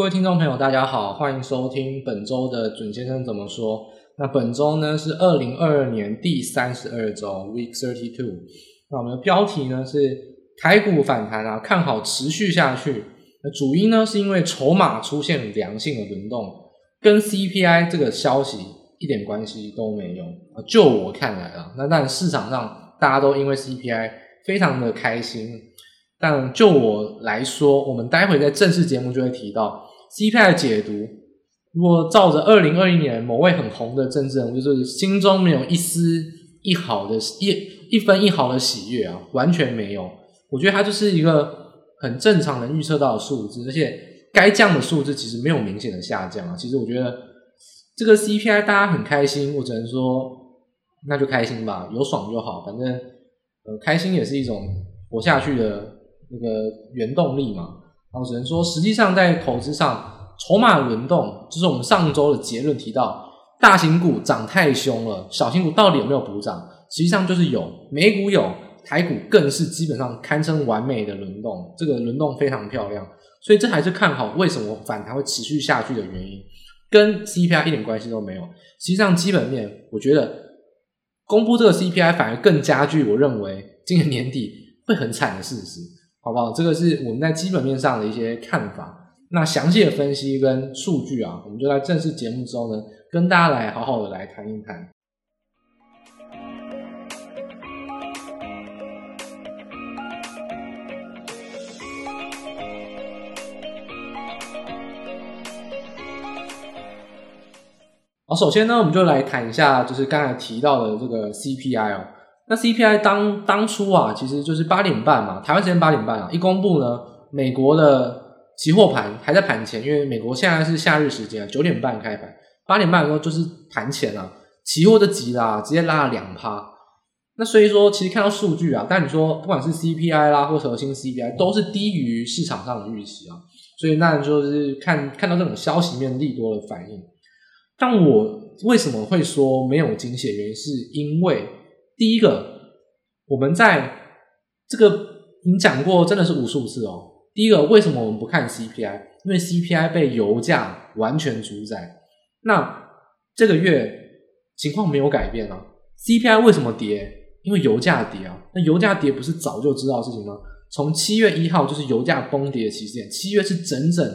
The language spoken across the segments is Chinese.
各位听众朋友，大家好，欢迎收听本周的准先生怎么说。那本周呢是二零二二年第三十二周，Week Thirty Two。那我们的标题呢是台股反弹啊，看好持续下去。那主因呢是因为筹码出现良性的轮动，跟 CPI 这个消息一点关系都没有啊。就我看来啊，那但市场上大家都因为 CPI 非常的开心，但就我来说，我们待会在正式节目就会提到。CPI 的解读，如果照着二零二一年某位很红的政治人物，就是心中没有一丝一毫的一一分一毫的喜悦啊，完全没有。我觉得它就是一个很正常能预测到的数字，而且该降的数字其实没有明显的下降啊。其实我觉得这个 CPI 大家很开心，我只能说那就开心吧，有爽就好，反正呃开心也是一种活下去的那个原动力嘛。我只能说，实际上在投资上，筹码轮动，就是我们上周的结论提到，大型股涨太凶了，小型股到底有没有补涨？实际上就是有，美股有，台股更是基本上堪称完美的轮动，这个轮动非常漂亮，所以这还是看好为什么反弹会持续下去的原因，跟 CPI 一点关系都没有。实际上基本面，我觉得公布这个 CPI 反而更加剧我认为今年年底会很惨的事实。好不好？这个是我们在基本面上的一些看法。那详细的分析跟数据啊，我们就在正式节目之后呢，跟大家来好好的来谈一谈。好，首先呢，我们就来谈一下，就是刚才提到的这个 CPI 哦。那 CPI 当当初啊，其实就是八点半嘛，台湾时间八点半啊，一公布呢，美国的期货盘还在盘前，因为美国现在是夏日时间，九点半开盘，八点半的时候就是盘前啊，期货就急了啊，直接拉了两趴。那所以说，其实看到数据啊，但你说不管是 CPI 啦，或核心 CPI，都是低于市场上的预期啊，所以那就是看看到这种消息面利多的反应。但我为什么会说没有惊喜？原因是因为。第一个，我们在这个已经讲过，真的是无数次哦。第一个，为什么我们不看 CPI？因为 CPI 被油价完全主宰。那这个月情况没有改变啊。CPI 为什么跌？因为油价跌啊。那油价跌不是早就知道的事情吗？从七月一号就是油价崩跌的起始点，七月是整整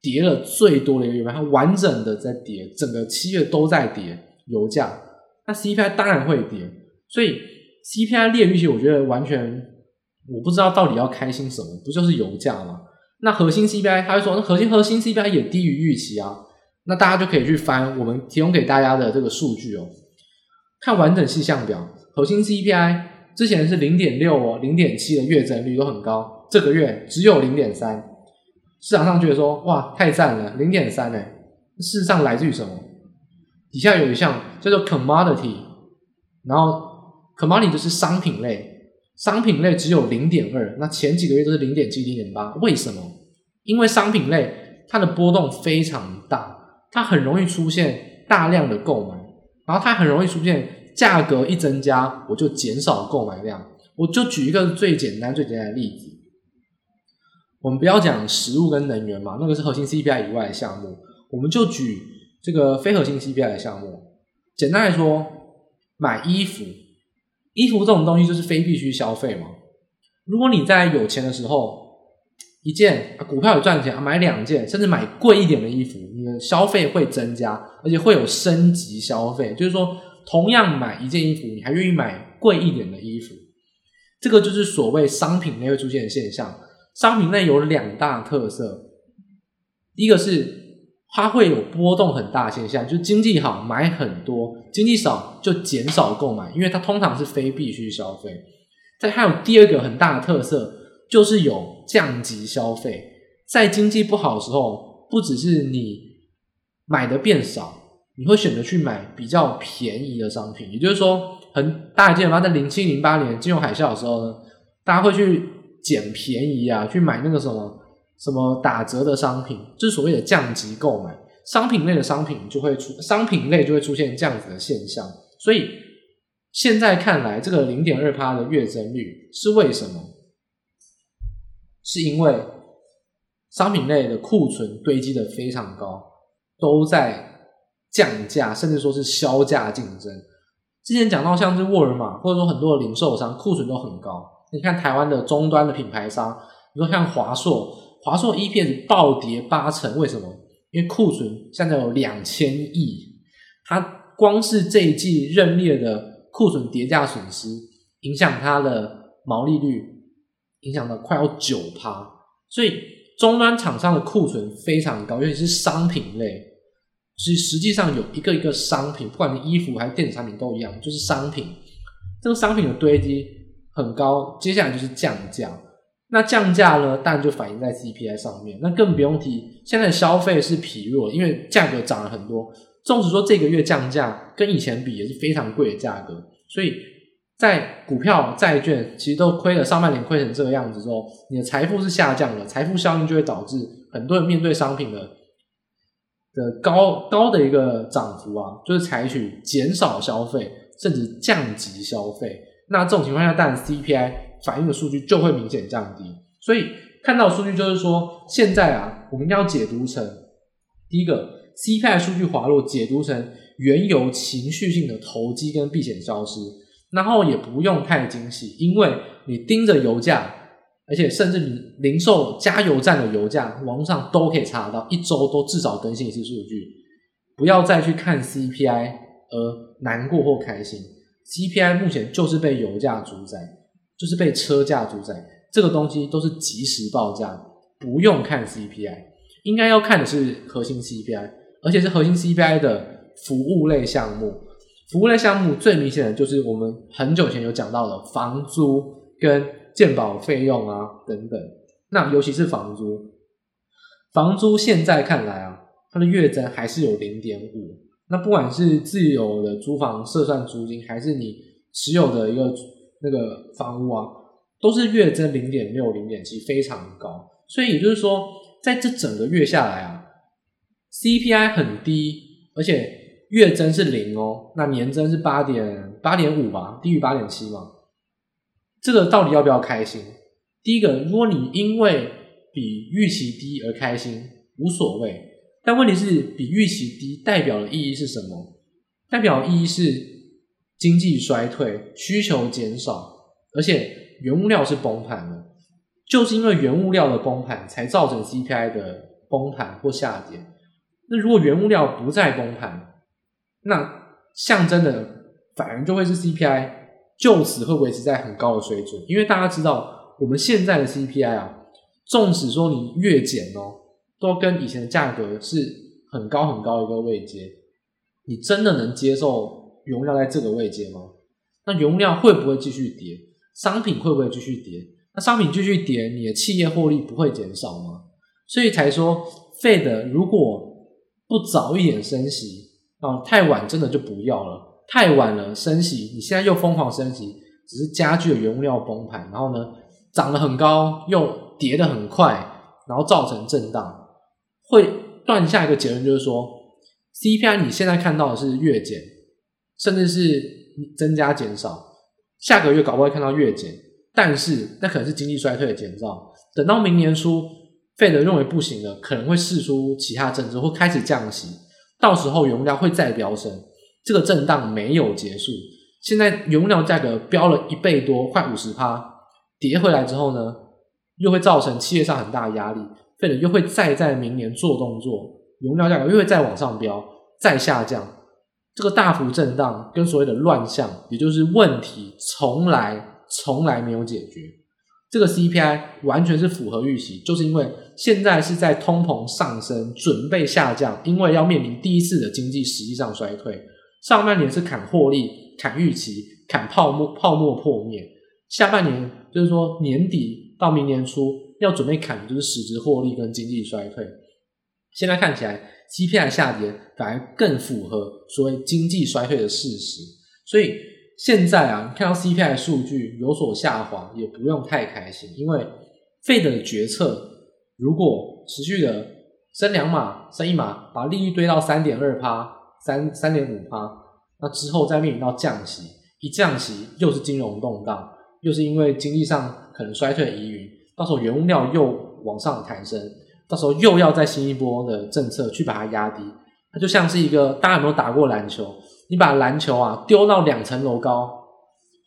跌了最多的一个月，它完整的在跌，整个七月都在跌油价。那 CPI 当然会跌。所以 CPI 劣预期，我觉得完全我不知道到底要开心什么，不就是油价吗？那核心 CPI，他会说那核心核心 CPI 也低于预期啊。那大家就可以去翻我们提供给大家的这个数据哦，看完整细项表，核心 CPI 之前是零点六哦，零点七的月增率都很高，这个月只有零点三，市场上觉得说哇太赞了，零点三哎，事实上来自于什么？底下有一项叫做 commodity，然后。Commodity 就是商品类，商品类只有零点二，那前几个月都是零点七、零点八，为什么？因为商品类它的波动非常大，它很容易出现大量的购买，然后它很容易出现价格一增加，我就减少购买量。我就举一个最简单、最简单的例子，我们不要讲食物跟能源嘛，那个是核心 CPI 以外的项目，我们就举这个非核心 CPI 的项目。简单来说，买衣服。衣服这种东西就是非必须消费嘛。如果你在有钱的时候，一件股票有赚钱，买两件，甚至买贵一点的衣服，你的消费会增加，而且会有升级消费。就是说，同样买一件衣服，你还愿意买贵一点的衣服。这个就是所谓商品内会出现的现象。商品类有两大特色，第一个是。它会有波动很大现象，就是经济好买很多，经济少就减少购买，因为它通常是非必需消费。再还有第二个很大的特色，就是有降级消费。在经济不好的时候，不只是你买的变少，你会选择去买比较便宜的商品。也就是说，很大家记得吗？在零七零八年金融海啸的时候呢，大家会去捡便宜啊，去买那个什么。什么打折的商品，就是所谓的降级购买，商品类的商品就会出，商品类就会出现这样子的现象。所以现在看来，这个零点二趴的月增率是为什么？是因为商品类的库存堆积的非常高，都在降价，甚至说是削价竞争。之前讲到像是沃尔玛，或者说很多的零售商库存都很高。你看台湾的终端的品牌商，你说像华硕，华硕 EPS 暴跌八成，为什么？因为库存现在有两千亿，它光是这一季认列的库存跌价损失，影响它的毛利率，影响到快要九趴。所以终端厂商的库存非常高，尤其是商品类。是实际上有一个一个商品，不管你衣服还是电子产品都一样，就是商品。这个商品的堆积很高，接下来就是降价。那降价呢，当然就反映在 CPI 上面。那更不用提，现在消费是疲弱，因为价格涨了很多。纵使说这个月降价，跟以前比也是非常贵的价格。所以在股票、债券其实都亏了，上半年亏成这个样子之后，你的财富是下降的，财富效应就会导致很多人面对商品的。的高高的一个涨幅啊，就是采取减少消费，甚至降级消费。那这种情况下，当然 CPI 反映的数据就会明显降低。所以看到数据就是说，现在啊，我们要解读成第一个 CPI 数据滑落，解读成原油情绪性的投机跟避险消失，然后也不用太惊喜，因为你盯着油价。而且甚至你零售加油站的油价，网络上都可以查得到，一周都至少更新一次数据。不要再去看 CPI 而难过或开心，CPI 目前就是被油价主宰，就是被车价主宰。这个东西都是即时报价，不用看 CPI，应该要看的是核心 CPI，而且是核心 CPI 的服务类项目。服务类项目最明显的就是我们很久前有讲到的房租跟。健保费用啊，等等，那尤其是房租，房租现在看来啊，它的月增还是有零点五。那不管是自有的租房设算租金，还是你持有的一个那个房屋啊，都是月增零点六、零点七，非常高。所以也就是说，在这整个月下来啊，CPI 很低，而且月增是零哦，那年增是八点八点五吧，低于八点七嘛。这个到底要不要开心？第一个，如果你因为比预期低而开心，无所谓。但问题是，比预期低代表的意义是什么？代表意义是经济衰退、需求减少，而且原物料是崩盘的。就是因为原物料的崩盘，才造成 CPI 的崩盘或下跌。那如果原物料不再崩盘，那象征的反而就会是 CPI。就此会维持在很高的水准，因为大家知道我们现在的 CPI 啊，纵使说你月减哦，都跟以前的价格是很高很高一个位阶。你真的能接受原物料在这个位阶吗？那原物料会不会继续跌？商品会不会继续跌？那商品继续跌，你的企业获利不会减少吗？所以才说，Fed 如果不早一点升息啊，太晚真的就不要了。太晚了，升息，你现在又疯狂升息，只是加剧了原物料崩盘，然后呢，涨得很高，又跌得很快，然后造成震荡，会断下一个结论，就是说，CPI 你现在看到的是月减，甚至是增加减少，下个月搞不好会看到月减，但是那可能是经济衰退的前兆，等到明年初费德认为不行了，可能会试出其他政策，或开始降息，到时候原料会再飙升。这个震荡没有结束，现在原料价格飙了一倍多，快五十趴，跌回来之后呢，又会造成企业上很大的压力费德又会再在明年做动作，原料价格又会再往上飙，再下降，这个大幅震荡跟所谓的乱象，也就是问题从来从来没有解决，这个 CPI 完全是符合预期，就是因为现在是在通膨上升，准备下降，因为要面临第一次的经济实际上衰退。上半年是砍获利、砍预期、砍泡沫、泡沫破灭。下半年就是说年底到明年初要准备砍的就是实质获利跟经济衰退。现在看起来 CPI 下跌反而更符合所谓经济衰退的事实。所以现在啊，看到 CPI 数据有所下滑，也不用太开心，因为 Fed 的决策如果持续的升两码、升一码，把利率堆到三点二趴。三三点五趴，那之后再面临到降息，一降息又是金融动荡，又是因为经济上可能衰退的疑云，到时候原物料又往上抬升，到时候又要再新一波的政策去把它压低。它就像是一个，大家有没有打过篮球？你把篮球啊丢到两层楼高，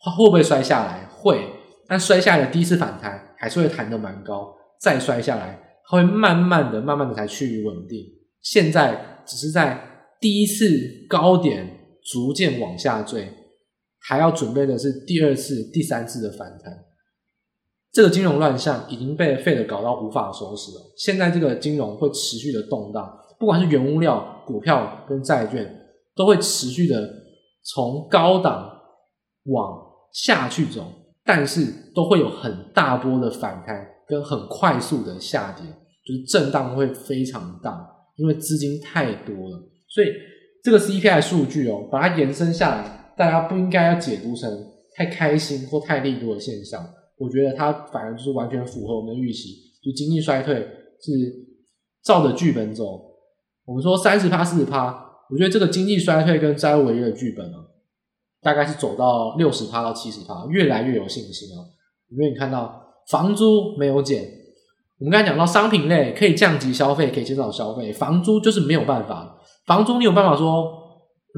它会不会摔下来？会，但摔下来的第一次反弹还是会弹得蛮高，再摔下来，它会慢慢的、慢慢的才趋于稳定。现在只是在第一次高点逐渐往下坠，还要准备的是第二次、第三次的反弹。这个金融乱象已经被 Fed 搞到无法收拾了。现在这个金融会持续的动荡，不管是原物料、股票跟债券，都会持续的从高档往下去走，但是都会有很大波的反弹跟很快速的下跌，就是震荡会非常大，因为资金太多了。所以这个 CPI 数据哦，把它延伸下来，大家不应该要解读成太开心或太利多的现象。我觉得它反而就是完全符合我们的预期，就经济衰退是照着剧本走。我们说三十趴、四十趴。我觉得这个经济衰退跟债务违约的剧本啊，大概是走到六十趴到七十趴，越来越有信心啊。因为你看到房租没有减，我们刚才讲到商品类可以降级消费，可以减少消费，房租就是没有办法。房租你有办法说，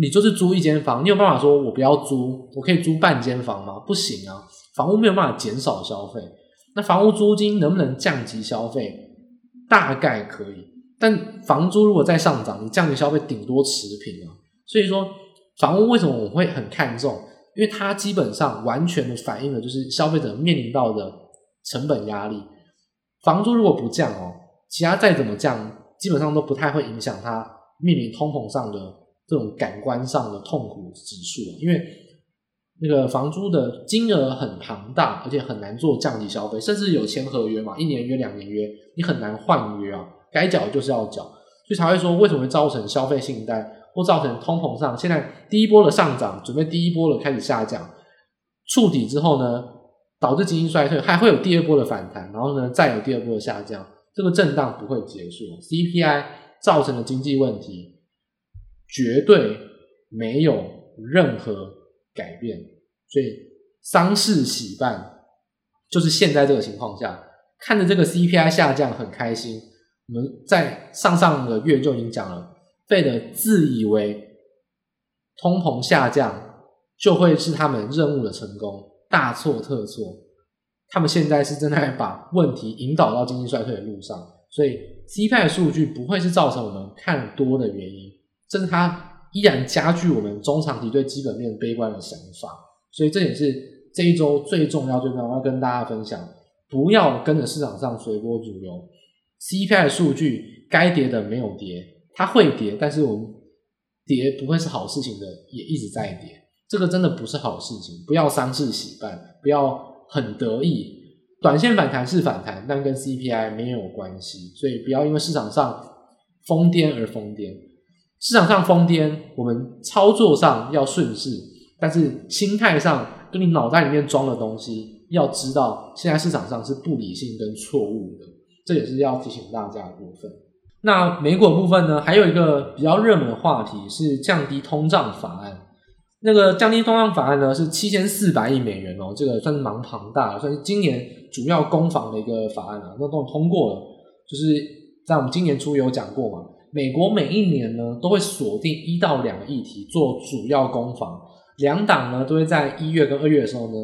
你就是租一间房，你有办法说我不要租，我可以租半间房吗？不行啊，房屋没有办法减少消费。那房屋租金能不能降级消费？大概可以。但房租如果再上涨，你降级消费顶多持平啊。所以说，房屋为什么我会很看重？因为它基本上完全的反映了就是消费者面临到的成本压力。房租如果不降哦，其他再怎么降，基本上都不太会影响它面临通膨上的这种感官上的痛苦指数。因为那个房租的金额很庞大，而且很难做降级消费，甚至有签合约嘛，一年约、两年约，你很难换约啊。该缴就是要缴，所以才会说为什么会造成消费信贷或造成通膨上，现在第一波的上涨，准备第一波的开始下降，触底之后呢，导致经济衰退，还会有第二波的反弹，然后呢，再有第二波的下降，这个震荡不会结束。CPI 造成的经济问题绝对没有任何改变，所以丧事喜办，就是现在这个情况下，看着这个 CPI 下降很开心。我们在上上个月就已经讲了，Fed 自以为通膨下降就会是他们任务的成功，大错特错。他们现在是正在把问题引导到经济衰退的路上，所以 CPI 数据不会是造成我们看多的原因，这是它依然加剧我们中长期对基本面悲观的想法。所以这也是这一周最重要、最重要要跟大家分享，不要跟着市场上随波逐流。CPI 数据该跌的没有跌，它会跌，但是我们跌不会是好事情的，也一直在跌，这个真的不是好事情，不要丧事喜办，不要很得意，短线反弹是反弹，但跟 CPI 没有关系，所以不要因为市场上疯癫而疯癫，市场上疯癫，我们操作上要顺势，但是心态上跟你脑袋里面装的东西，要知道现在市场上是不理性跟错误的。这也是要提醒大家的部分。那美股部分呢，还有一个比较热门的话题是降低通胀法案。那个降低通胀法案呢，是七千四百亿美元哦，这个算是蛮庞大的，算是今年主要攻防的一个法案啊。那都通过了，就是在我们今年初有讲过嘛。美国每一年呢，都会锁定一到两个议题做主要攻防，两党呢都会在一月跟二月的时候呢，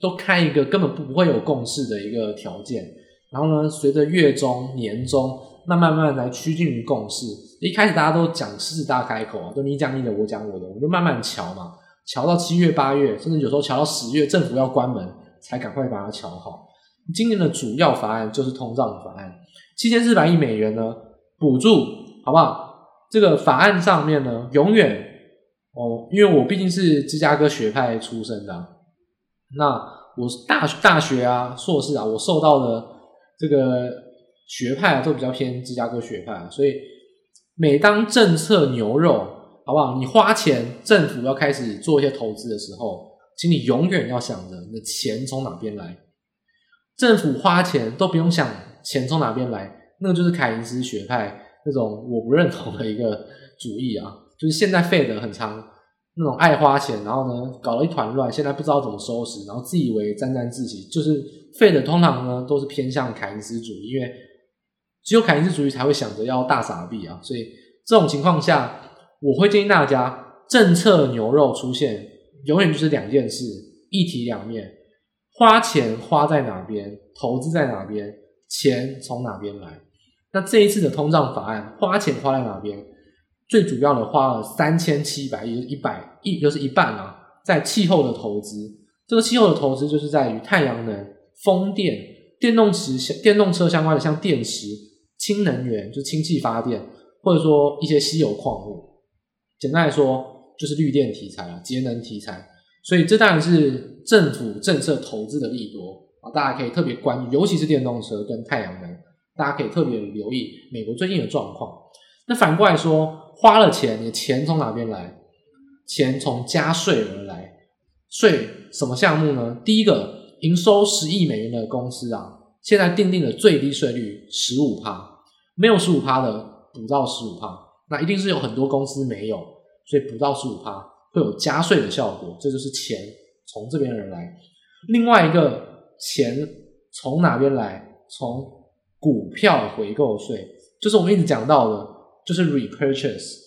都开一个根本不会有共识的一个条件。然后呢，随着月中、年中，慢慢慢慢来趋近于共识。一开始大家都讲狮子大开口啊，都你讲你的，我讲我的，我们就慢慢瞧嘛，瞧到七月、八月，甚至有时候瞧到十月，政府要关门，才赶快把它瞧好。今年的主要法案就是通胀法案，七千四百亿美元呢，补助，好不好？这个法案上面呢，永远哦，因为我毕竟是芝加哥学派出身的，那我大大学啊、硕士啊，我受到的。这个学派啊，都比较偏芝加哥学派，所以每当政策牛肉，好不好？你花钱，政府要开始做一些投资的时候，请你永远要想着你的钱从哪边来。政府花钱都不用想钱从哪边来，那个就是凯因斯学派那种我不认同的一个主义啊，就是现在废的很长。那种爱花钱，然后呢，搞了一团乱，现在不知道怎么收拾，然后自以为沾沾自喜，就是废的通常呢都是偏向凯恩斯主义，因为只有凯恩斯主义才会想着要大傻币啊。所以这种情况下，我会建议大家，政策牛肉出现，永远就是两件事，一体两面，花钱花在哪边，投资在哪边，钱从哪边来。那这一次的通胀法案，花钱花在哪边？最主要的花了三千七百亿，一百亿就是一半啊，在气候的投资。这个气候的投资就是在于太阳能、风电、电动车、电动车相关的，像电池、氢能源，就氢气发电，或者说一些稀有矿物。简单来说，就是绿电题材啊，节能题材。所以这当然是政府政策投资的利多啊，大家可以特别关注，尤其是电动车跟太阳能，大家可以特别留意美国最近的状况。那反过来说，花了钱，你的钱从哪边来？钱从加税而来。税什么项目呢？第一个，营收十亿美元的公司啊，现在定定的最低税率十五趴，没有十五趴的补到十五趴，那一定是有很多公司没有，所以补到十五趴会有加税的效果，这就是钱从这边而来。另外一个钱从哪边来？从股票回购税，就是我们一直讲到的。就是 repurchase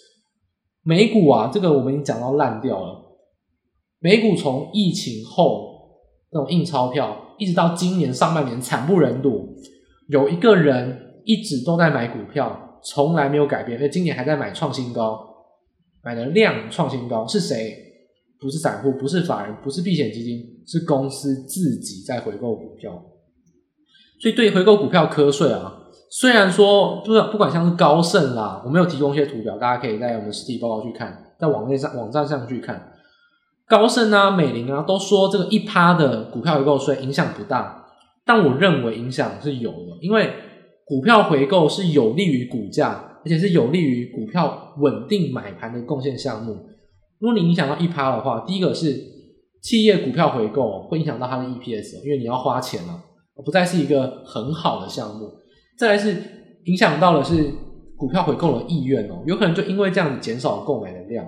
美股啊，这个我们已经讲到烂掉了。美股从疫情后那种印钞票，一直到今年上半年惨不忍睹。有一个人一直都在买股票，从来没有改变，而今年还在买创新高，买的量创新高。是谁？不是散户，不是法人，不是避险基金，是公司自己在回购股票。所以对回购股票课税啊。虽然说，不不管像是高盛啦，我没有提供一些图表，大家可以在我们实体报告去看，在网页上网站上去看。高盛啊、美林啊，都说这个一趴的股票回购税影响不大，但我认为影响是有的，因为股票回购是有利于股价，而且是有利于股票稳定买盘的贡献项目。如果你影响到一趴的话，第一个是企业股票回购会影响到它的 EPS，因为你要花钱了，不再是一个很好的项目。再来是影响到的是股票回购的意愿哦，有可能就因为这样子减少了购买的量，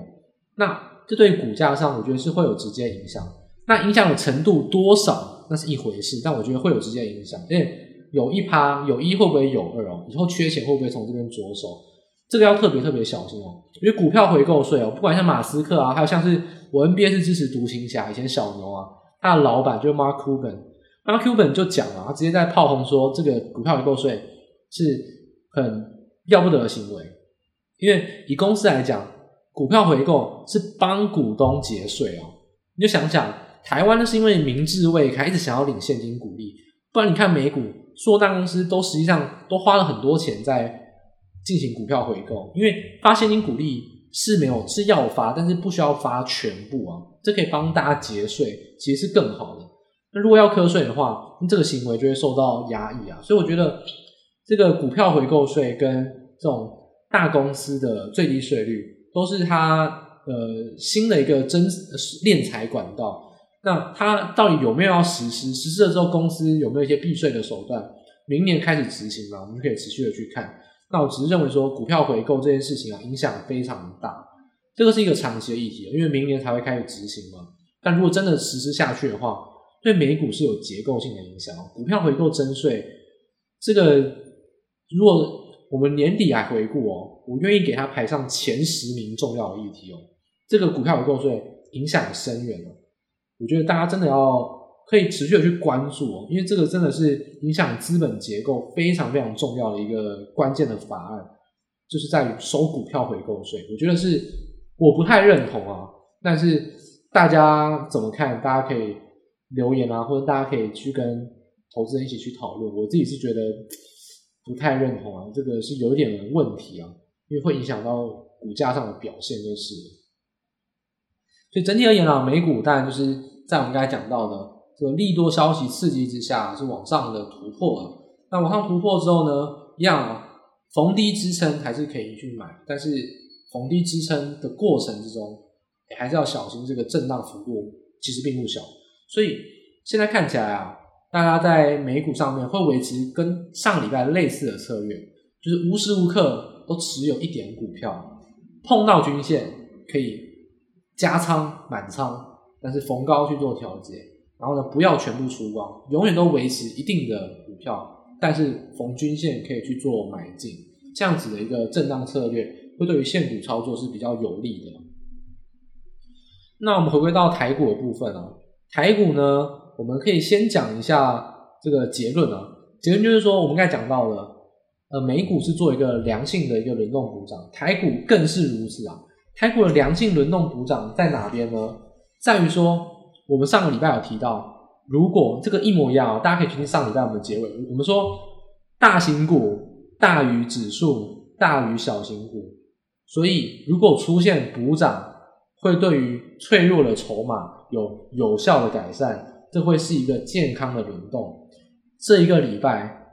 那这对股价上我觉得是会有直接影响。那影响的程度多少那是一回事，但我觉得会有直接影响。因为有一趴有一会不会有二哦？以后缺钱会不会从这边着手？这个要特别特别小心哦。因为股票回购税哦，不管像马斯克啊，还有像是我 NBA 是支持独行侠，以前小牛啊，他的老板就 Mark Cuban Cuban，Mark Cuban 就讲了，他直接在炮轰说这个股票回购税。是很要不得的行为，因为以公司来讲，股票回购是帮股东节税哦。你就想想，台湾那是因为民智未开，一直想要领现金股利，不然你看美股，硕大公司都实际上都花了很多钱在进行股票回购，因为发现金股利是没有是要发，但是不需要发全部啊，这可以帮大家节税，其实是更好的。如果要课税的话，这个行为就会受到压抑啊，所以我觉得。这个股票回购税跟这种大公司的最低税率，都是它呃新的一个真敛财管道。那它到底有没有要实施？实施了之后，公司有没有一些避税的手段？明年开始执行嘛，我们可以持续的去看。那我只是认为说，股票回购这件事情啊，影响非常大。这个是一个长期的议题，因为明年才会开始执行嘛。但如果真的实施下去的话，对美股是有结构性的影响。股票回购征税，这个。如果我们年底来回顾哦，我愿意给他排上前十名重要的议题哦。这个股票回购税影响深远哦，我觉得大家真的要可以持续的去关注哦，因为这个真的是影响资本结构非常非常重要的一个关键的法案，就是在于收股票回购税。我觉得是我不太认同啊，但是大家怎么看？大家可以留言啊，或者大家可以去跟投资人一起去讨论。我自己是觉得。不太认同啊，这个是有一点问题啊，因为会影响到股价上的表现，就是。所以整体而言啊，美股当然就是在我们刚才讲到的这个利多消息刺激之下，是往上的突破了。那往上突破之后呢，一样啊，逢低支撑还是可以去买，但是逢低支撑的过程之中，还是要小心这个震荡幅度其实并不小。所以现在看起来啊。大家在美股上面会维持跟上礼拜类似的策略，就是无时无刻都持有一点股票，碰到均线可以加仓满仓，但是逢高去做调节，然后呢，不要全部出光，永远都维持一定的股票但是逢均线可以去做买进，这样子的一个震荡策略，会对于现股操作是比较有利的。那我们回归到台股的部分啊，台股呢，我们可以先讲一下这个结论啊，结论就是说，我们刚才讲到了，呃，美股是做一个良性的一个轮动补涨，台股更是如此啊。台股的良性轮动补涨在哪边呢？在于说，我们上个礼拜有提到，如果这个一模一样，大家可以去听上礼拜我们的结尾，我们说大型股大于指数大于小型股，所以如果出现补涨，会对于脆弱的筹码有有效的改善，这会是一个健康的轮动。这一个礼拜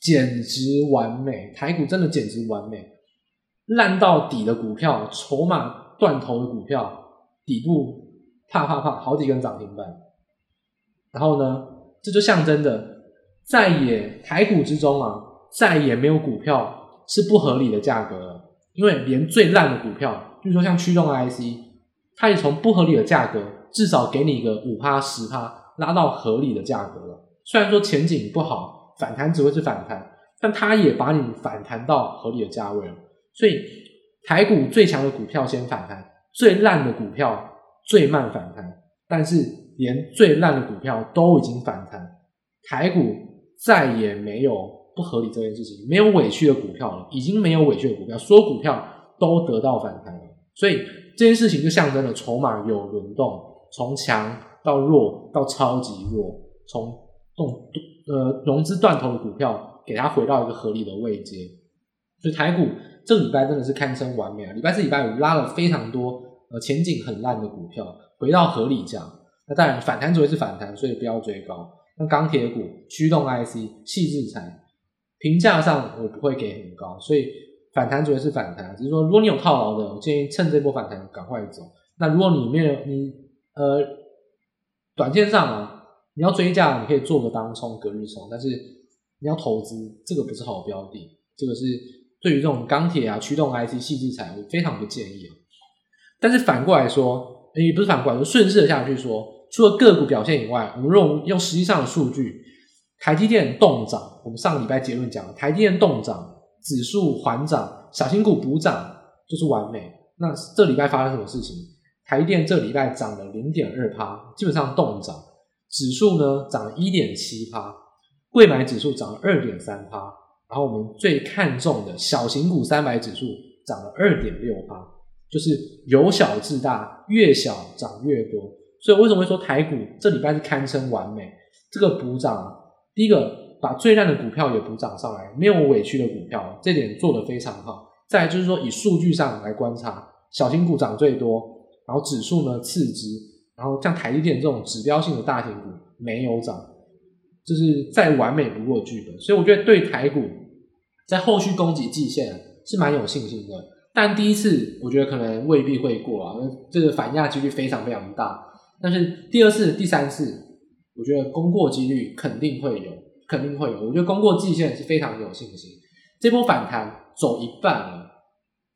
简直完美，台股真的简直完美。烂到底的股票，筹码断头的股票，底部啪啪啪好几根涨停板，然后呢，这就象征着再也台股之中啊，再也没有股票是不合理的价格了，因为连最烂的股票，比如说像驱动 IC，它也从不合理的价格，至少给你一个五趴十趴，拉到合理的价格了。虽然说前景不好，反弹只会是反弹，但它也把你反弹到合理的价位了。所以台股最强的股票先反弹，最烂的股票最慢反弹。但是连最烂的股票都已经反弹，台股再也没有不合理这件事情，没有委屈的股票了，已经没有委屈的股票，所有股票都得到反弹了。所以这件事情就象征了筹码有轮动，从强到弱到超级弱，从动呃融资断头的股票给它回到一个合理的位阶。所以台股。这个礼拜真的是堪称完美啊！礼拜四、礼拜五拉了非常多呃前景很烂的股票回到合理价，那当然反弹只会是反弹，所以不要追高。那钢铁股、驱动 IC、矽智财评价上我不会给很高，所以反弹主要是反弹。只是说如果你有套牢的，我建议趁这波反弹赶快走。那如果你没有你呃短线上啊，你要追价，你可以做个当冲、隔日冲，但是你要投资这个不是好标的，这个是。对于这种钢铁啊、驱动 IC、矽智财，我非常不建议。但是反过来说，也不是反过来说，顺势的下去说，除了个股表现以外，我们用用实际上的数据，台积电动涨，我们上礼拜结论讲，台积电动涨，指数缓涨，小型股补涨，就是完美。那这礼拜发生什么事情？台电这礼拜涨了零点二趴，基本上动涨，指数呢涨了一点七趴，柜买指数涨了二点三趴。然后我们最看重的小型股三百指数涨了二点六趴，就是由小至大，越小涨越多。所以为什么会说台股这礼拜是堪称完美？这个补涨，第一个把最烂的股票也补涨上来，没有委屈的股票，这点做得非常好。再就是说，以数据上来观察，小型股涨最多，然后指数呢次之，然后像台积电这种指标性的大型股没有涨。就是再完美不过剧本，所以我觉得对台股在后续攻击季线是蛮有信心的。但第一次我觉得可能未必会过啊，这个反压几率非常非常大。但是第二次、第三次，我觉得攻过几率肯定会有，肯定会有。我觉得攻过季线是非常有信心。这波反弹走一半了，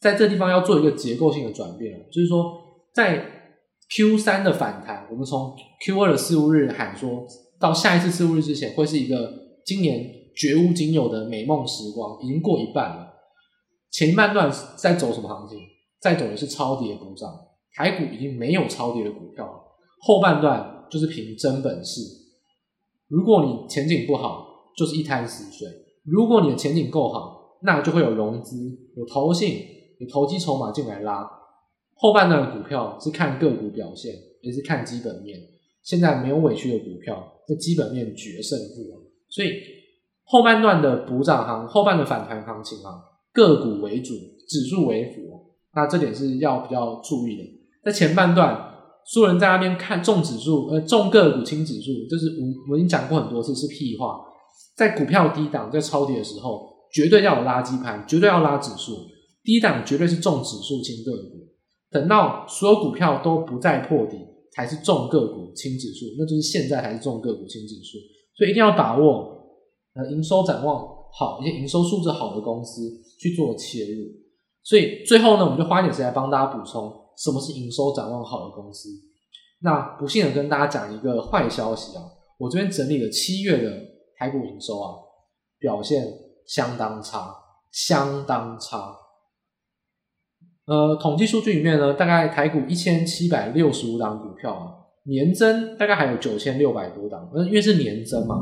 在这地方要做一个结构性的转变，就是说在 Q 三的反弹，我们从 Q 二的四五日喊说。到下一次四五日之前，会是一个今年绝无仅有的美梦时光，已经过一半了。前半段在走什么行情？在走的是超跌补涨，台股已经没有超跌的股票了。后半段就是凭真本事。如果你前景不好，就是一滩死水；如果你的前景够好，那就会有融资、有投信、有投机筹码进来拉。后半段的股票是看个股表现，也是看基本面。现在没有委屈的股票。这基本面决胜负，所以后半段的补涨行，后半的反弹行情啊，个股为主，指数为辅，那这点是要比较注意的。在前半段，所有人在那边看重指数，呃，重个股轻指数，就是我我已经讲过很多次是屁话。在股票低档在抄底的时候，绝对要有垃圾盘，绝对要拉指数，低档绝对是重指数轻个股。等到所有股票都不再破底。才是重个股轻指数，那就是现在还是重个股轻指数，所以一定要把握呃营收展望好，一些营收数字好的公司去做切入。所以最后呢，我们就花一点时间来帮大家补充什么是营收展望好的公司。那不幸的跟大家讲一个坏消息啊，我这边整理了七月的台股营收啊，表现相当差，相当差。呃，统计数据里面呢，大概台股一千七百六十五档股票啊，年增大概还有九千六百多档，那因为是年增嘛，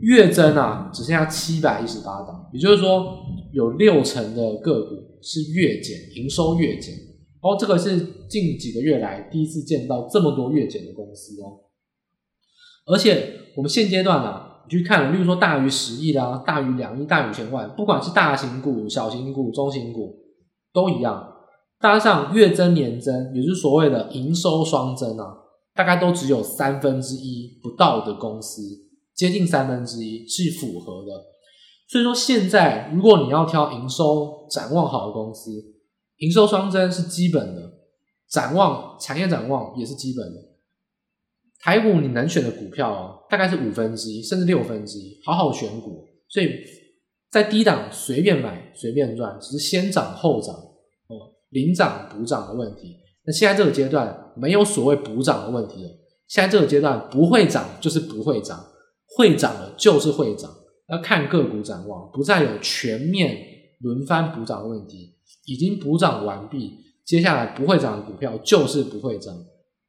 月增啊只剩下七百一十八档，也就是说有六成的个股是月减，营收月减。哦，这个是近几个月来第一次见到这么多月减的公司哦。而且我们现阶段啊，你去看，例如说大于十亿的啊，大于两亿、大于千万，不管是大型股、小型股、中型股。都一样，加上月增年增，也就是所谓的营收双增啊，大概都只有三分之一不到的公司，接近三分之一是符合的。所以说，现在如果你要挑营收展望好的公司，营收双增是基本的，展望产业展望也是基本的。台股你能选的股票啊，大概是五分之一甚至六分之一，好好选股。所以。在低档随便买随便赚，只是先涨后涨哦，领涨补涨的问题。那现在这个阶段没有所谓补涨的问题了，现在这个阶段不会涨就是不会涨，会涨的就是会涨。要看个股展望，不再有全面轮番补涨的问题，已经补涨完毕，接下来不会涨的股票就是不会涨，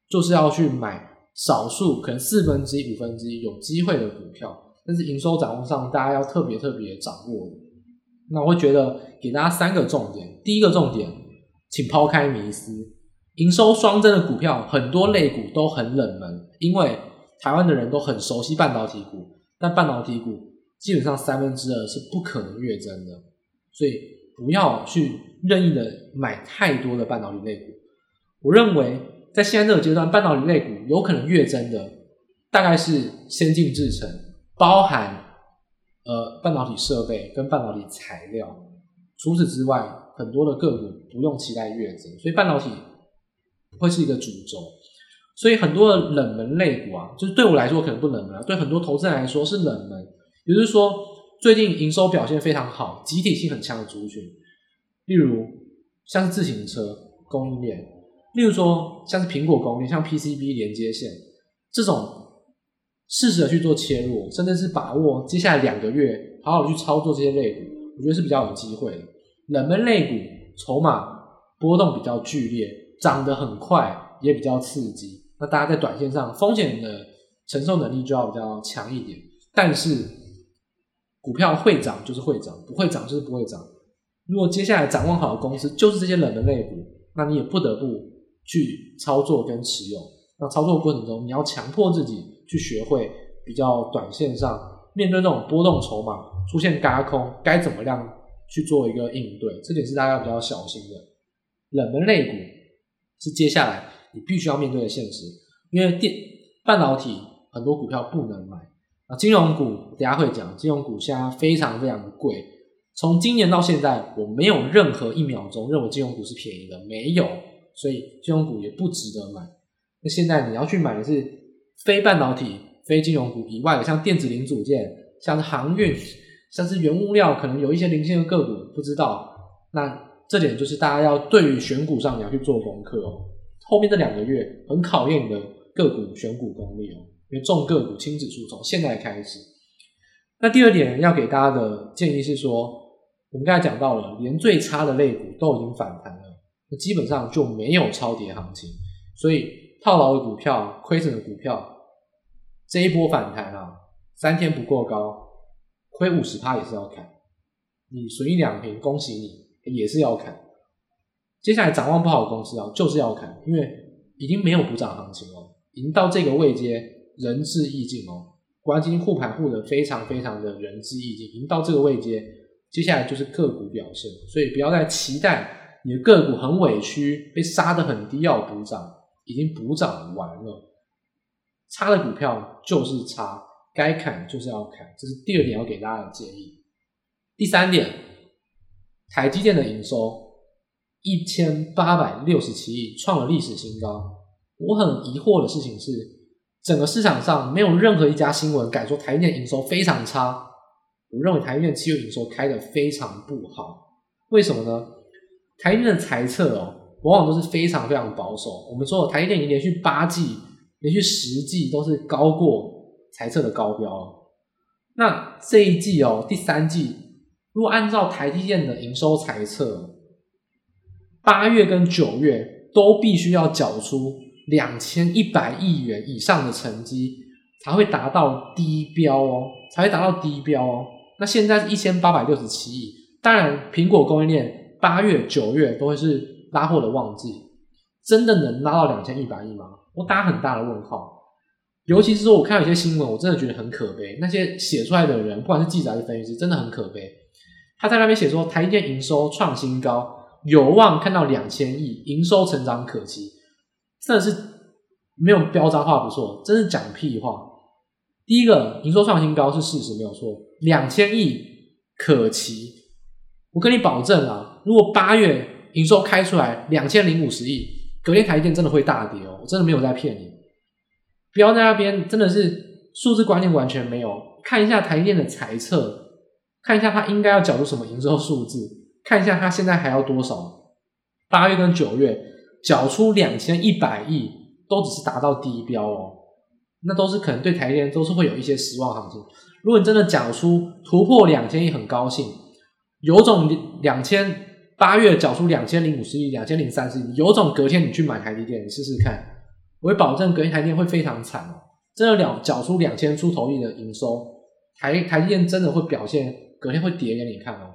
就是要去买少数可能四分之一五分之一有机会的股票。但是营收展望上，大家要特别特别掌握。那我会觉得给大家三个重点。第一个重点，请抛开迷思，营收双增的股票很多类股都很冷门，因为台湾的人都很熟悉半导体股，但半导体股基本上三分之二是不可能月增的，所以不要去任意的买太多的半导体类股。我认为在现在这个阶段，半导体类股有可能月增的，大概是先进制程。包含呃半导体设备跟半导体材料，除此之外，很多的个股不用期待月增，所以半导体会是一个主轴。所以很多的冷门类股啊，就是对我来说可能不冷门啊，对很多投资人来说是冷门。也就是说，最近营收表现非常好，集体性很强的族群，例如像是自行车供应链，例如说像是苹果供应链，像 PCB 连接线这种。适时的去做切入，甚至是把握接下来两个月好好去操作这些类股，我觉得是比较有机会的。冷门类股筹码波动比较剧烈，涨得很快，也比较刺激。那大家在短线上风险的承受能力就要比较强一点。但是股票会涨就是会涨，不会涨就是不会涨。如果接下来展望好的公司就是这些冷门类股，那你也不得不去操作跟持有。那操作过程中，你要强迫自己。去学会比较短线上面对这种波动筹码出现轧空，该怎么样去做一个应对，这点是大家比较小心的。冷门类股是接下来你必须要面对的现实，因为电半导体很多股票不能买啊，金融股等下会讲，金融股现在非常非常的贵，从今年到现在我没有任何一秒钟认为金融股是便宜的，没有，所以金融股也不值得买。那现在你要去买的是。非半导体、非金融股以外的，像电子零组件、像是航运、像是原物料，可能有一些零星的个股不知道。那这点就是大家要对于选股上你要去做功课哦。后面这两个月很考验你的个股选股功力哦，因为重个股轻指数从现在开始。那第二点要给大家的建议是说，我们刚才讲到了，连最差的类股都已经反弹了，那基本上就没有超跌行情，所以。套牢的股票、亏损的股票，这一波反弹啊，三天不过高，亏五十趴也是要砍。你损一两平，恭喜你，也是要砍。接下来展望不好的公司啊，就是要砍，因为已经没有补涨行情了，已经到这个位阶，仁至义尽哦。国安基金护盘护的非常非常的仁至义尽，已经到这个位阶，接下来就是个股表现，所以不要再期待你的个股很委屈，被杀得很低要补涨。已经补涨完了，差的股票就是差，该砍就是要砍，这是第二点要给大家的建议。第三点，台积电的营收一千八百六十七亿，创了历史新高。我很疑惑的事情是，整个市场上没有任何一家新闻敢说台积电营收非常差。我认为台积电七月营收开得非常不好，为什么呢？台积电的财测哦。往往都是非常非常保守。我们说，台积电已经连续八季、连续十季都是高过财测的高标。那这一季哦，第三季如果按照台积电的营收财测，八月跟九月都必须要缴出两千一百亿元以上的成绩，才会达到低标哦，才会达到低标哦。那现在是一千八百六十七亿，当然苹果供应链八月、九月都会是拉货的旺季，真的能拉到两千一百亿吗？我打很大的问号。尤其是说，我看到有些新闻，我真的觉得很可悲。那些写出来的人，不管是记者还是分析师，真的很可悲。他在那边写说，台积电营收创新高，有望看到两千亿，营收成长可期，真的是没有标脏话不错，真是讲屁话。第一个，营收创新高是事实，没有错，两千亿可期，我跟你保证啊，如果八月营收开出来两千零五十亿，隔天台积电真的会大跌哦，我真的没有在骗你。不要在那边，真的是数字观念完全没有。看一下台积电的财测，看一下它应该要缴出什么营收数字，看一下它现在还要多少。八月跟九月缴出两千一百亿，都只是达到低标哦，那都是可能对台电都是会有一些失望行情。如果你真的缴出突破两千亿，很高兴，有种两千八月缴出两千零五十亿、两千零三十亿，有种隔天你去买台积电，你试试看。我会保证隔天台电会非常惨哦，真的两缴出两千出头亿的营收，台台积电真的会表现，隔天会跌给你看哦。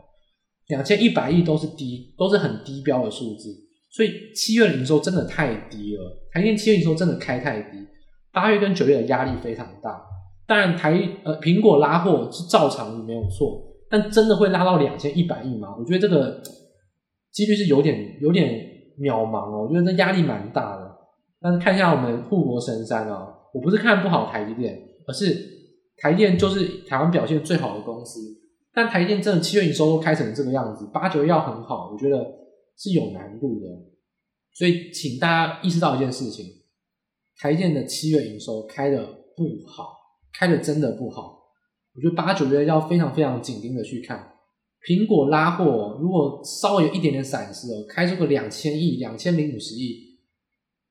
两千一百亿都是低，都是很低标的数字，所以七月的营收真的太低了。台电七月营收真的开太低，八月跟九月的压力非常大。当然台呃苹果拉货是照常没有错，但真的会拉到两千一百亿吗？我觉得这个几率是有点有点渺茫哦。我觉得这压力蛮大的。但是看一下我们护国神山啊，我不是看不好台电，而是台电就是台湾表现最好的公司。但台电真的七月营收都开成这个样子，八九月要很好，我觉得是有难度的。所以请大家意识到一件事情：台电的七月营收开的不好，开的真的不好。我觉得八九月要非常非常紧盯的去看。苹果拉货，如果稍微有一点点闪失哦，开出个两千亿、两千零五十亿。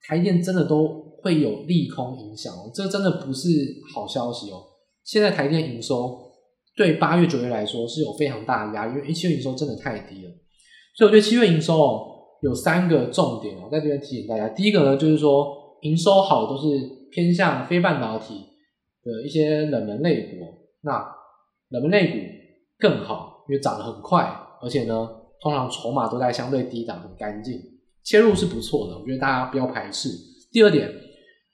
台电真的都会有利空影响哦，这真的不是好消息哦。现在台电营收对八月、九月来说是有非常大的压力，因为七月营收真的太低了。所以我觉得七月营收哦有三个重点哦，在这边提醒大家。第一个呢，就是说营收好都是偏向非半导体的一些冷门类股，那冷门类股更好，因为涨得很快，而且呢，通常筹码都在相对低档，很干净。切入是不错的，我觉得大家不要排斥。第二点，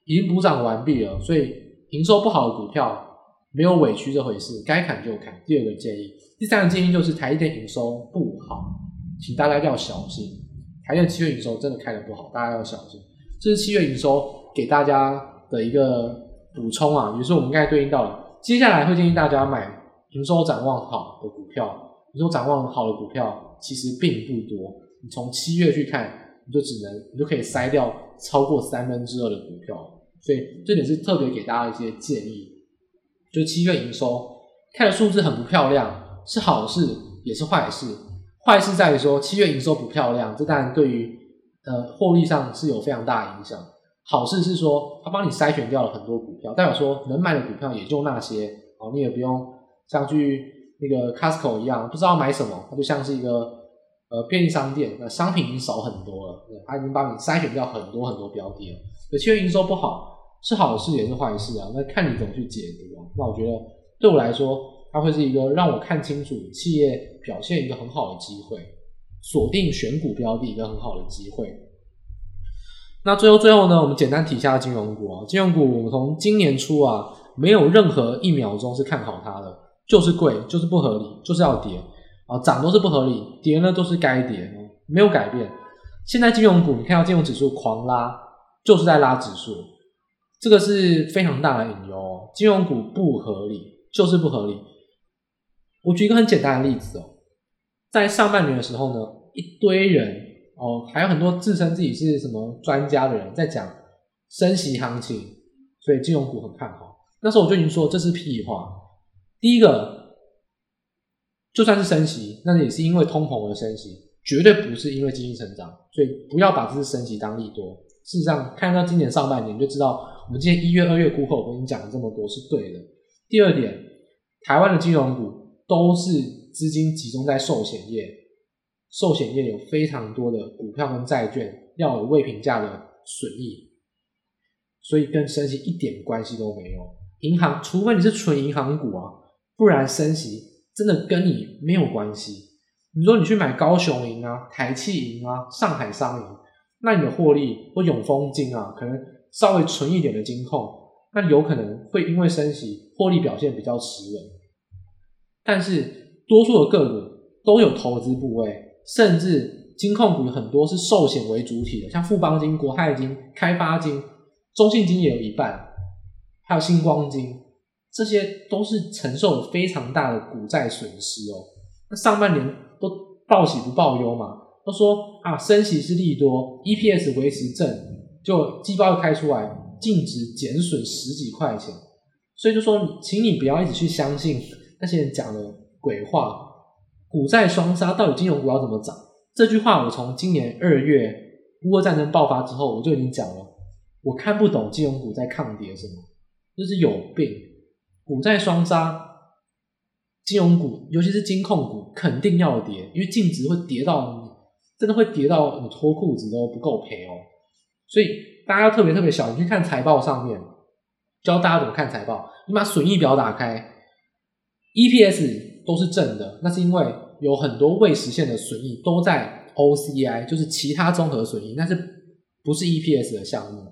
已经补涨完毕了，所以营收不好的股票没有委屈这回事，该砍就砍。第二个建议，第三个建议就是台积电营收不好，请大家要小心。台积电七月营收真的开得不好，大家要小心。这是七月营收给大家的一个补充啊，也是我们刚才对应到了。接下来会建议大家买营收展望好的股票，营收展望好的股票其实并不多，你从七月去看。你就只能，你就可以筛掉超过三分之二的股票，所以这点是特别给大家一些建议。就七月营收看的数字很不漂亮，是好事也是坏事。坏事在于说七月营收不漂亮，这当然对于呃获利上是有非常大影响。好事是说它帮你筛选掉了很多股票，代表说能买的股票也就那些，哦，你也不用像去那个 Costco 一样不知道买什么，它就像是一个。呃，便利商店，那商品已经少很多了，它已经帮你筛选掉很多很多标的了。那七月营收不好是好事也是坏事啊，那看你怎么去解读啊。那我觉得对我来说，它会是一个让我看清楚企业表现一个很好的机会，锁定选股标的一个很好的机会。那最后最后呢，我们简单提一下金融股啊，金融股我们从今年初啊，没有任何一秒钟是看好它的，就是贵，就是不合理，就是要跌。啊，涨都是不合理，跌呢都是该跌，没有改变。现在金融股，你看到金融指数狂拉，就是在拉指数，这个是非常大的隐忧。金融股不合理，就是不合理。我举一个很简单的例子哦，在上半年的时候呢，一堆人哦，还有很多自称自己是什么专家的人在讲升息行情，所以金融股很看好。那时候我就已经说这是屁话。第一个。就算是升息，那也是因为通膨而升息，绝对不是因为经济成长，所以不要把这次升息当利多。事实上，看到今年上半年就知道，我们今年一月、二月股口我跟你讲了这么多是对的。第二点，台湾的金融股都是资金集中在寿险业，寿险业有非常多的股票跟债券要有未评价的损益，所以跟升息一点关系都没有。银行，除非你是纯银行股啊，不然升息真的跟你没有关系。你说你去买高雄银啊、台企银啊、上海商银，那你的获利或永丰金啊，可能稍微存一点的金控，那有可能会因为升息获利表现比较迟稳。但是多数的个股都有投资部位，甚至金控股很多是寿险为主体的，像富邦金、国泰金、开发金、中信金也有一半。还有星光金，这些都是承受了非常大的股债损失哦。那上半年都报喜不报忧嘛，都说啊升息是利多，EPS 维持正，就季报又开出来，净值减损十几块钱。所以就说，请你不要一直去相信那些人讲的鬼话。股债双杀，到底金融股要怎么涨？这句话我从今年二月乌俄战争爆发之后，我就已经讲了，我看不懂金融股在抗跌什么。就是有病，股债双杀，金融股尤其是金控股肯定要跌，因为净值会跌到你真的会跌到你脱裤子都不够赔哦。所以大家要特别特别小心，去看财报上面教大家怎么看财报。你把损益表打开，EPS 都是正的，那是因为有很多未实现的损益都在 OCI，就是其他综合损益，那是不是 EPS 的项目？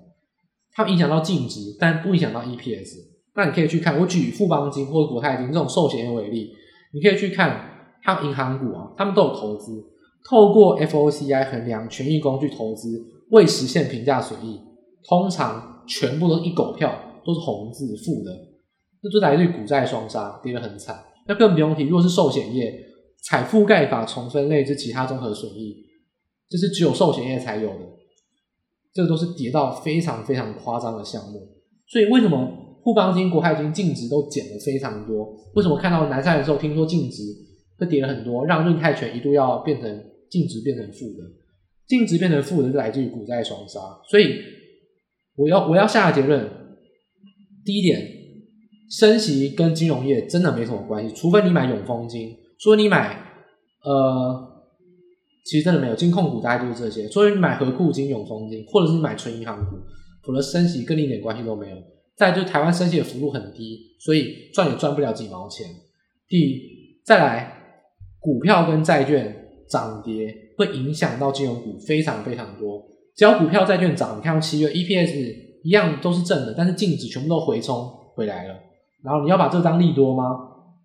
它影响到净值，但不影响到 EPS。那你可以去看，我举富邦金或者国泰金这种寿险为例，你可以去看它银行股啊，他们都有投资，透过 FOCI 衡量权益工具投资未实现评价损益，通常全部都一狗票，都是红字负的，那就来自于股债双杀，跌得很惨。那更不用提，如果是寿险业，采覆盖法重分类之其他综合损益，这是只有寿险业才有的。这都是跌到非常非常夸张的项目，所以为什么富邦金、国泰金净值都减了非常多？为什么看到南山的时候，听说净值会跌了很多，让润泰全一度要变成净值变成负的？净值变成负的是来自于股债双杀，所以我要我要下的结论，第一点，升息跟金融业真的没什么关系，除非你买永丰金，除非你买呃。其实真的没有，金控股大概就是这些。除非你买和库金、永丰金，或者是买纯银行股，否则升息跟你一点关系都没有。再就台湾升息的幅度很低，所以赚也赚不了几毛钱。第，再来，股票跟债券涨跌会影响到金融股非常非常多。只要股票、债券涨，你看七月 EPS 一样都是正的，但是净值全部都回冲回来了。然后你要把这当利多吗？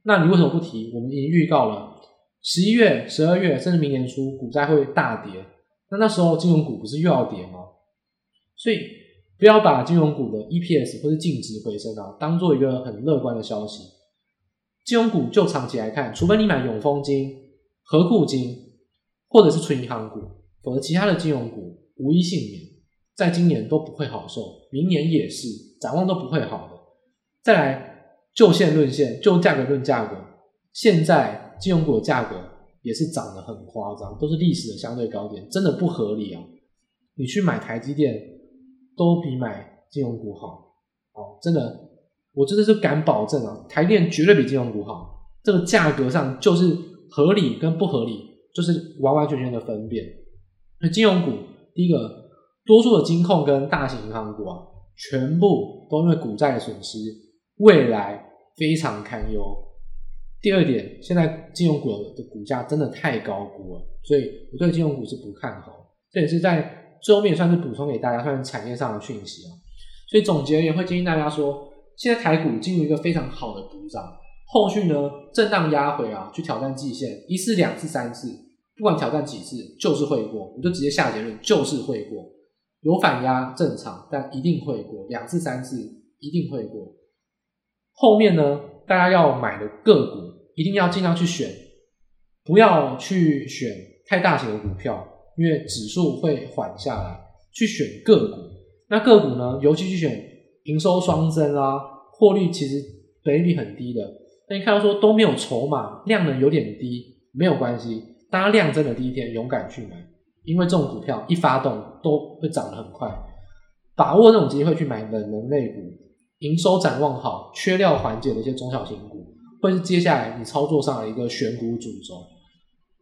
那你为什么不提？我们已经预告了。十一月、十二月，甚至明年初，股灾会大跌。那那时候金融股不是又要跌吗？所以不要把金融股的 EPS 或是净值回升啊，当做一个很乐观的消息。金融股就长期来看，除非你买永丰金、合库金，或者是纯银行股，否则其他的金融股无一幸免，在今年都不会好受，明年也是，展望都不会好的。再来，就线论线，就价格论价格，现在。金融股的价格也是涨得很夸张，都是历史的相对高点，真的不合理啊！你去买台积电都比买金融股好，哦，真的，我真的是敢保证啊，台电绝对比金融股好。这个价格上就是合理跟不合理，就是完完全全的分辨。那金融股，第一个，多数的金控跟大型银行股啊，全部都因为股债的损失，未来非常堪忧。第二点，现在金融股的股价真的太高估了，所以我对金融股是不看好。这也是在最后面算是补充给大家，算是产业上的讯息啊。所以总结也会建议大家说，现在台股进入一个非常好的补涨，后续呢震荡压回啊，去挑战季线，一次、两次、三次，不管挑战几次，就是会过，我就直接下结论，就是会过。有反压正常，但一定会过，两次、三次一定会过。后面呢，大家要买的个股。一定要尽量去选，不要去选太大型的股票，因为指数会缓下来。去选个股，那个股呢，尤其去选营收双增啊，获利其实本益比很低的。那你看到说都没有筹码，量能有点低，没有关系，大家量增的第一天勇敢去买，因为这种股票一发动都会涨得很快，把握这种机会去买冷门类股，营收展望好、缺料缓解的一些中小型股。会是接下来你操作上的一个选股主轴。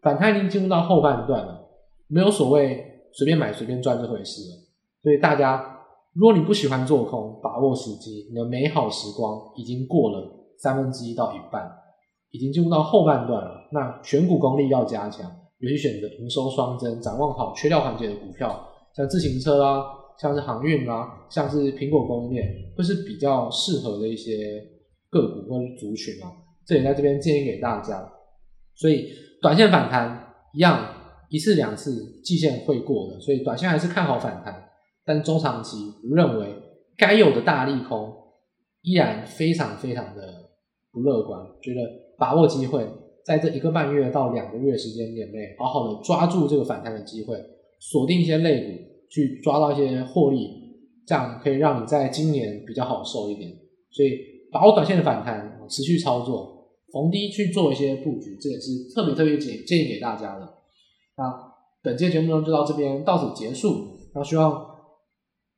反弹已经进入到后半段了，没有所谓随便买随便赚这回事了。所以大家，如果你不喜欢做空，把握时机，你的美好时光已经过了三分之一到一半，已经进入到后半段了。那选股功力要加强，尤其选择营收双增、展望好、缺料环节的股票，像自行车啊，像是航运啊，像是苹果供应链，会是比较适合的一些个股或者族群啊。这里在这边建议给大家。所以短线反弹一样，一次两次季线会过的，所以短线还是看好反弹。但中长期，我认为该有的大利空依然非常非常的不乐观。觉得把握机会，在这一个半月到两个月时间点内，好好的抓住这个反弹的机会，锁定一些类股，去抓到一些获利，这样可以让你在今年比较好受一点。所以把握短线的反弹，持续操作，逢低去做一些布局，这也是特别特别建建议给大家的。那本期节目呢就到这边到此结束。那希望。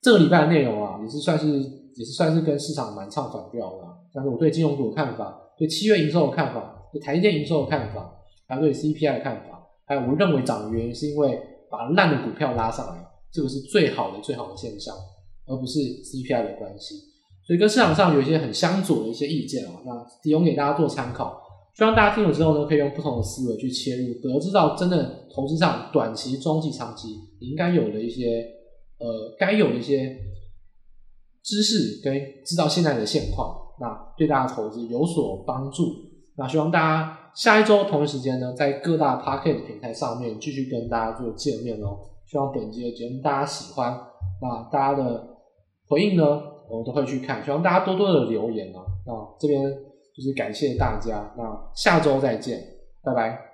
这个礼拜的内容啊，也是算是也是算是跟市场蛮唱反调的，像是我对金融股的看法，对七月营收的看法，对台积电营收的看法，还有对 CPI 的看法，还有我认为涨的原因是因为把烂的股票拉上来，这个是最好的最好的现象，而不是 CPI 的关系。所以跟市场上有一些很相左的一些意见啊，那提供给大家做参考。希望大家听了之后呢，可以用不同的思维去切入，得知到真的投资上短期、中期、长期你应该有的一些。呃，该有的一些知识跟知道现在的现况，那对大家投资有所帮助。那希望大家下一周同一时间呢，在各大 Podcast 平台上面继续跟大家做见面哦。希望本期的节目大家喜欢，那大家的回应呢，我们都会去看。希望大家多多的留言啊。那这边就是感谢大家，那下周再见，拜拜。